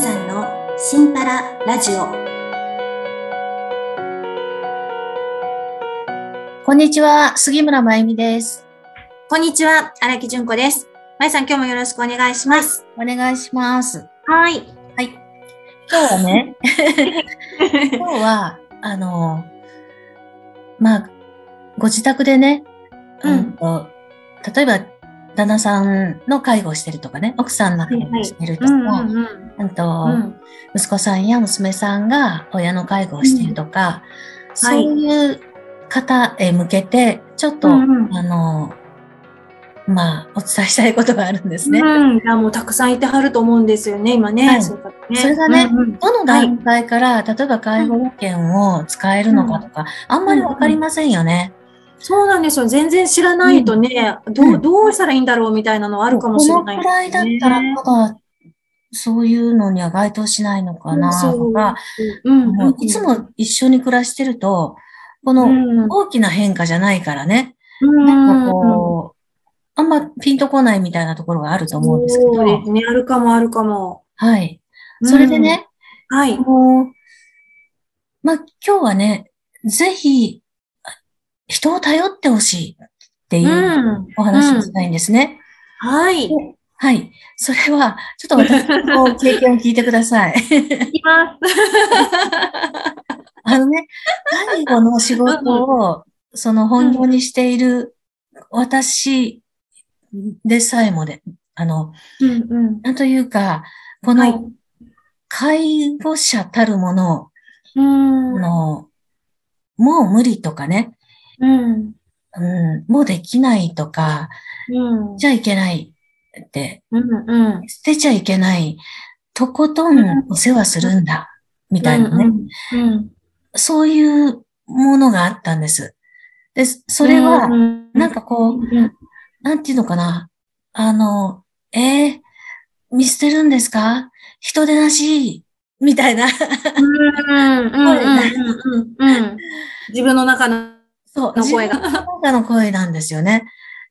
さんのシンパララジオ。こんにちは、杉村真由美です。こんにちは荒木純子です。まゆさん今日もよろしくお願いします。お願いします。はい。今日はね、今日は、あの、まあ、ご自宅でね、うん。うんと例えば、旦那さんの介護をしてるとかね、奥さんの介護をしてるとか、息子さんや娘さんが親の介護をしているとか、そういう方へ向けて、ちょっと、うんうん。あの、まあ、お伝えしたいことがあるんですね。うん、いやもうたくさんいてはると思うんですよね、今ね。はい。そね。それがねうんうん。どの段階から、例えば介護保険を使えるのかとか、あんまりわかりませんよね。そうなんですよ。全然知らないとね、どう、どうしたらいいんだろうみたいなのはあるかもしれない、このくらいだったら、まだ、そういうのには該当しないのかなとか、うん、いつも一緒に暮らしてると、このうん、大きな変化じゃないからね、うんなんかこう、あんまピンとこないみたいなところがあると思うんですけど、そうですね。あるかもあるかも。はい。それでね、うん。はい。まあ、今日はね、ぜひ、人を頼ってほしいっていううんお話をしたいんですね。はい。はい。それは、ちょっと私の経験を聞いてください。いきます。あのね、介護の仕事を、その本業にしている私でさえもで、あの、うんうん。なんというか、こはいの介護者たるもの、うん。あの、もう無理とかね、うん。うん、もうできないとか、うん。じゃいけないって、うんうん。捨てちゃいけない、とことんお世話するんだ、みたいなね、うん。そういうものがあったんです。で、それは、なんかこう、うん、なんていうのかな、あの、えー、見捨てるんですか？人でなし？みたいな。うんうんうんうんうん。自分の中のそう、の声が自分の声なんですよね。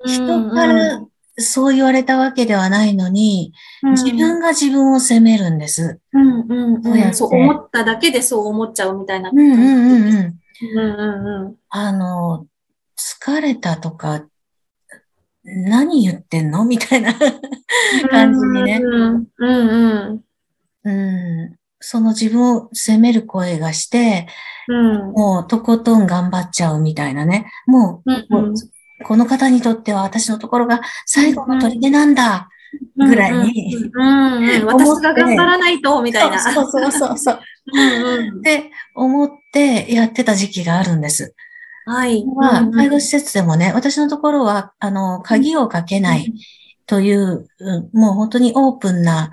人かうらそう言われたわけではないのに、ん自分が自分を責めるんです。うんうんそうやってそう思っただけでそう思っちゃうみたいな。うんうんうんうん。うんうんうん。あの、疲れたとか、何言ってんの？みたいな感じにね。うんうんうん。その自分を責める声がして、うん。もうとことん頑張っちゃうみたいなね。もう、もうこの方にとっては私のところが最後の砦なんだ。ぐらいにうんうん。私が頑張らないと、みたいな。そうそうそうそう。うんうん。って思ってやってた時期があるんです。はい。まあ、介護施設でもね、私のところは、あの、鍵をかけないという、うんもう本当にオープンな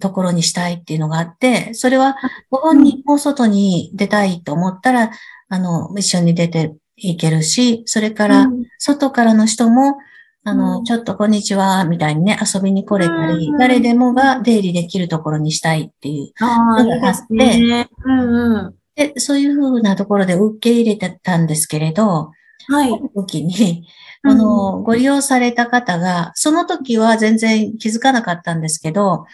ところにしたいっていうのがあって、それはご本人も外に出たいと思ったら、あの、一緒に出ていけるし、それから、外からの人も、あの、うんちょっとこんにちは、みたいにね、遊びに来れたりう、ん誰でもが出入りできるところにしたいっていう。ああ、いいですね。うんうん。で、そういうふうなところで受け入れてたんですけれど、はい。その時に、あの、ご利用された方が、その時は全然気づかなかったんですけど、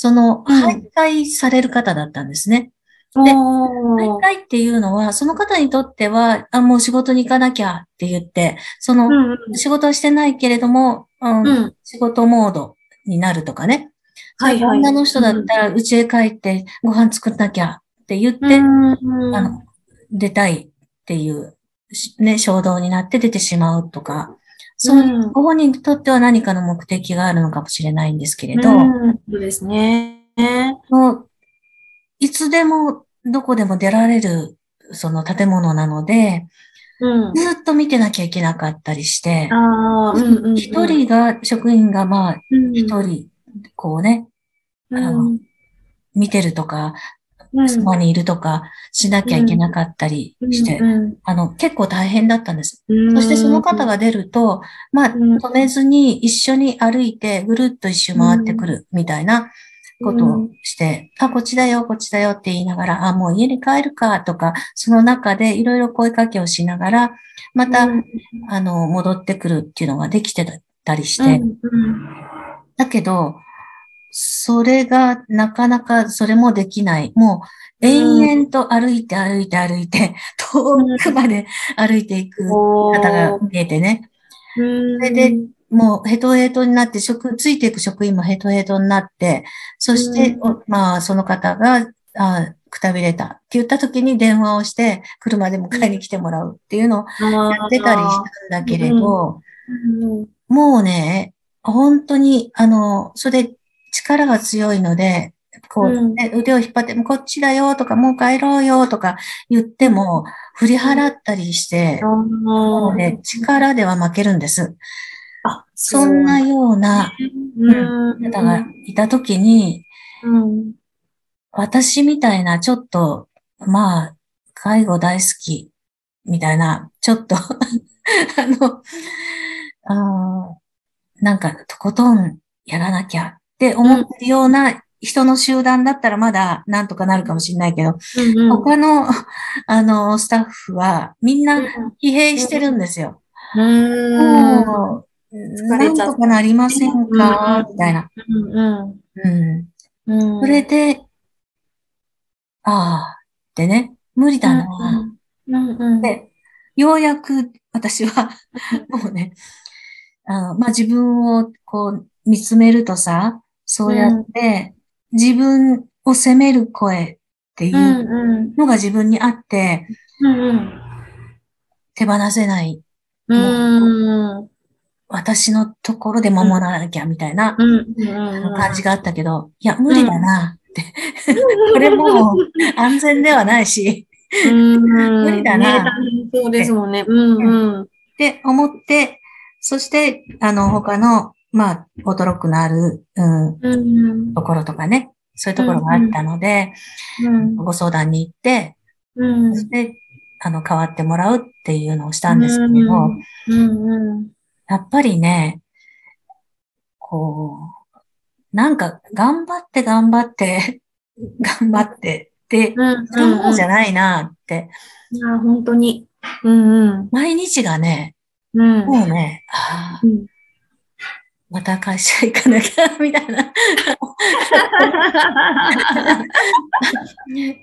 その、うん。徘徊される方だったんですね。お徘ー徊っていうのは、その方にとっては、あ、もう仕事に行かなきゃって言って、その、うん仕事はしてないけれども、うんうん。仕事モードになるとかね。はいはい。女の人だったら、家へ帰ってご飯作んなきゃって言って、うん。あの、出たいっていう、しね、衝動になって出てしまうとか、そういう、うんご本人にとっては何かの目的があるのかもしれないんですけれど、うんそうですね。もういつでもどこでも出られる、その建物なので、うん。ずっと見てなきゃいけなかったりして。一人が、職員がまあ、うん、一人、こうね、うん、あの見てるとか、うん、そばにいるとかしなきゃいけなかったりして、うん。あの、結構大変だったんです。うん。そしてその方が出ると、まあ、うん。止めずに一緒に歩いてぐるっと一周回ってくるみたいなことをして、あ、こっちだよ、こっちだよって言いながら、あ、もう家に帰るかとか、その中でいろいろ声かけをしながら、また、うん。あの、戻ってくるっていうのができてたりして、うん。だけど、それがなかなかそれもできない。もう延々と歩いて歩いて歩いて、遠くまで歩いていく方が見えてね。それで、もうヘトヘトになって、職、ついていく職員もヘトヘトになって、そして、まあ、その方が、あくたびれたって言った時に電話をして、車で迎えに来てもらうっていうのをやってたりしたんだけれど、もうね、本当に、あの、それ力が強いので、こう、ね、腕を引っ張って、こっちだよとか、もう帰ろうよとか言っても、振り払ったりして、もうね、力では負けるんです。あそんなような方がいたときに、私みたいなちょっと、まあ、介護大好きみたいな、ちょっと あの、あなんか、とことんやらなきゃって思ってるような人の集団だったらまだなんとかなるかもしれないけど、うんうん、他の、あの、スタッフはみんな疲弊してるんですよ。うん、もう、なんとかなりませんか、みたいな。それで、ああ、ってね、無理だな、で、ようやく私は、もうね、あの、まあ、自分をこう見つめるとさ、そうやって自分を責める声っていうのが自分にあって、手放せない。私のところで守らなきゃみたいな感じがあったけど、いや、無理だなって。これも安全ではないし、無理だな。そうですもんね。って思って、そして、あの、他のまあ、驚くのある、うん、うん、ところとかね、そういうところがあったので、うん、ご相談に行って、うん、そして、あの、変わってもらうっていうのをしたんですけど、うんやっぱりね、こう、なんか、頑張って頑張って 頑張ってって、そういうもんじゃないなって。いや、本当に。うんうん、毎日がね、うん、もうね、あうんまた会社行かなきゃ、みたいな。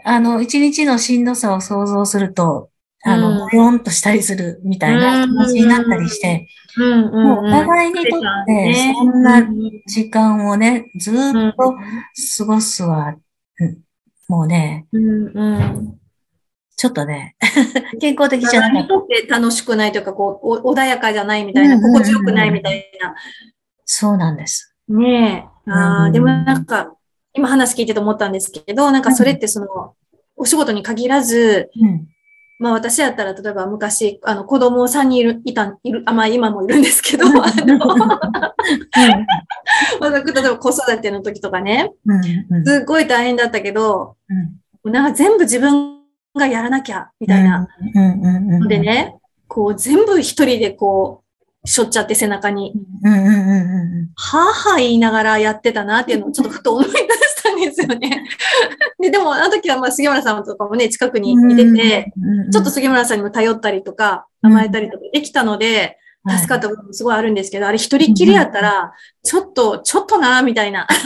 あの、一日のしんどさを想像すると、あの、ぽ、うん、としたりするみたいな気持ちになったりして、もうお互いにとって、そんな時間をね、ずっと過ごすは、うん、もうね、うんうん。ちょっとね、健康的じゃない。とって楽しくないというか、こう、穏やかじゃないみたいな、心地よくないみたいなそうなんです。ねえ。ああ、でもなんか、今話聞いてて思ったんですけど、なんかそれってその、お仕事に限らず、うん、まあ私やったら、例えば昔、あの子供3人いる、いた、いる、あ、まあ今もいるんですけど、あの、まあ、例えば子育ての時とかね、すっごい大変だったけど、うん、なんか全部自分がやらなきゃ、みたいな。でね、こう全部一人でこう、しょっちゃって背中に。はぁはぁ言いながらやってたなっていうのをちょっとふと思い出したんですよね。ででも、あの時はまあ杉村さんとかもね、近くにいてて、ちょっと杉村さんにも頼ったりとか、甘えたりとかできたので、助かった部分もすごいあるんですけど、あれ一人っきりやったら、ちょっと、ちょっとな、みたいな。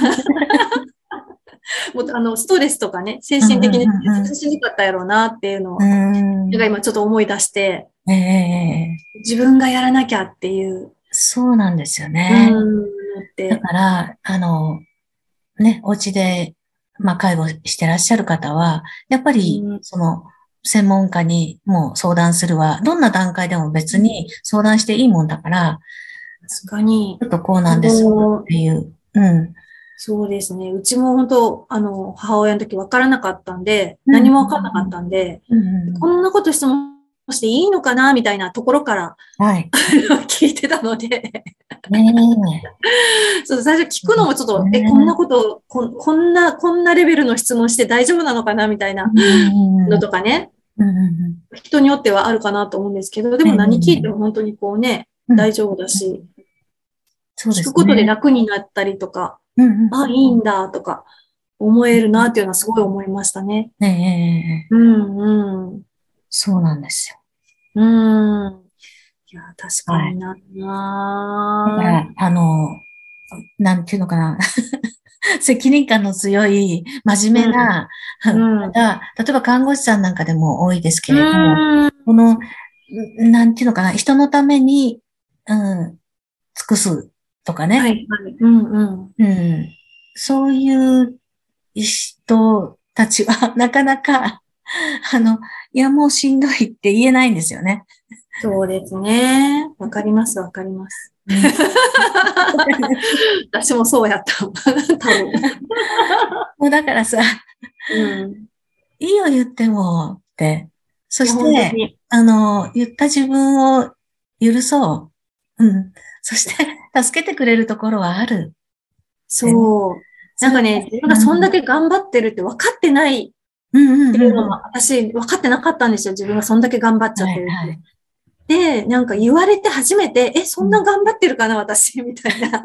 もうあのストレスとかね、精神的にしにかったやろうなっていうのを、今ちょっと思い出して、ええー、自分がやらなきゃっていう。そうなんですよね。だから、あの、ね、お家で、まあ、介護してらっしゃる方は、やっぱり、その、専門家にもう相談するは、どんな段階でも別に相談していいもんだから、確かに。ちょっとこうなんですよっていう。うん。そうですね。うちも本当、あの、母親の時分からなかったんで、何も分からなかったんで、こんなことしてもしていいのかなみたいなところから、はい、聞いてたので。ね、そう最初聞くのもちょっと、ね、え、こんなことこ、こんな、こんなレベルの質問して大丈夫なのかなみたいなのとかね、人によってはあるかなと思うんですけど、でも何聞いても本当にこうね、大丈夫だし、そうですね、聞くことで楽になったりとか、あ、いいんだとか思えるなっていうのはすごい思いましたね。ねうんうん。そうなんですよ。うん。いや、確かにな。はい、だから、あの、なんていうのかな。責任感の強い、真面目な、うん、が、例えば看護師さんなんかでも多いですけれども、この、なんていうのかな、人のために、うん、尽くすとかね。はい、はい。うんうん。うん。そういう人たちは、なかなか、あの、いや、もうしんどいって言えないんですよね。そうですね。わかります、わかります。私もそうやった。多分。もうだからさ、うん、いいよ言ってもって。そして、あの、言った自分を許そう。うん。そして、助けてくれるところはある。そう。なんかね、自分がそんだけ頑張ってるって分かってないっていうのも、私分かってなかったんですよ。自分がそんだけ頑張っちゃってるって。はいはいで、なんか言われて初めて、え、そんな頑張ってるかな、私、みたいな。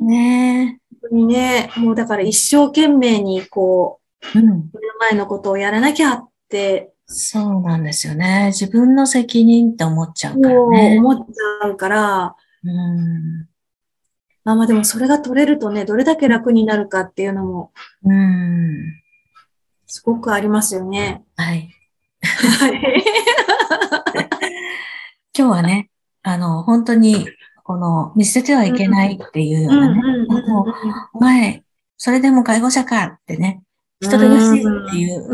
ねえ。本当にね、もうだから一生懸命に、こう、うん、目の前のことをやらなきゃって。そうなんですよね。自分の責任って思っちゃうからね。思っちゃうから、うん。まあまあでもそれが取れるとね、どれだけ楽になるかっていうのも、うん。すごくありますよね。はい。今日はね、あの、本当に、この、見捨ててはいけないっていうようなね、お前、それでも介護者かってね、人でなしっていう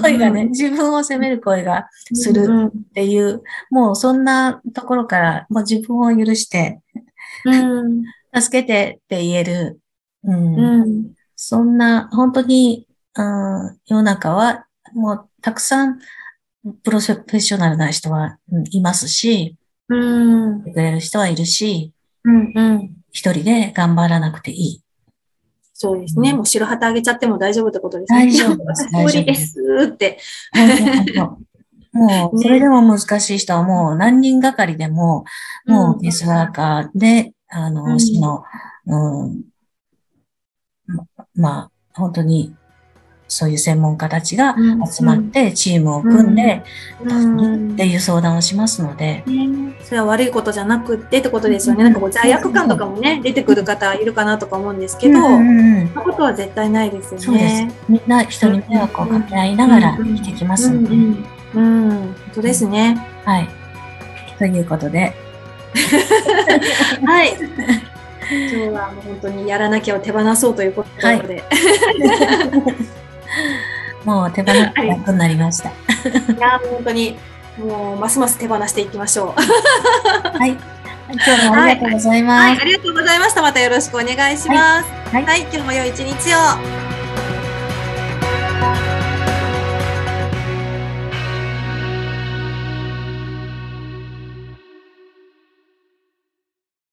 声がね、自分を責める声がするっていう、もうそんなところから、もう自分を許して、助けてって言える、うん、そんな、本当に、うん、世の中はもうたくさんプロフェッショナルな人はいますし、うん。くれる人はいるし、うんうん。一人で頑張らなくていい。そうですね。うん、もう白旗あげちゃっても大丈夫ってことですね。大丈夫です。無理ですって。もう、それでも難しい人はもう何人がかりでも、もうデスワーカーで、あの、その、うん、まあ、本当にそういう専門家たちが集まってチームを組んで、っていう相談をしますので、それは悪いことじゃなくってってことですよね。なんかこう罪悪感とかもね、出てくる方いるかなとか思うんですけど、そん。なことは絶対ないですよね。そうです。みんな人に迷惑をかけ合いながら生きてきますので。うん、本当ですね。はい。ということで。はい。今日はもう本当にやらなきゃを手放そうということなので。はいもう手放す楽になりました。いや、本当に、もうますます手放していきましょう。はい。今日もありがとうございます、はい、はい。ありがとうございました。またよろしくお願いします。はい、はい、今日も良い一日を。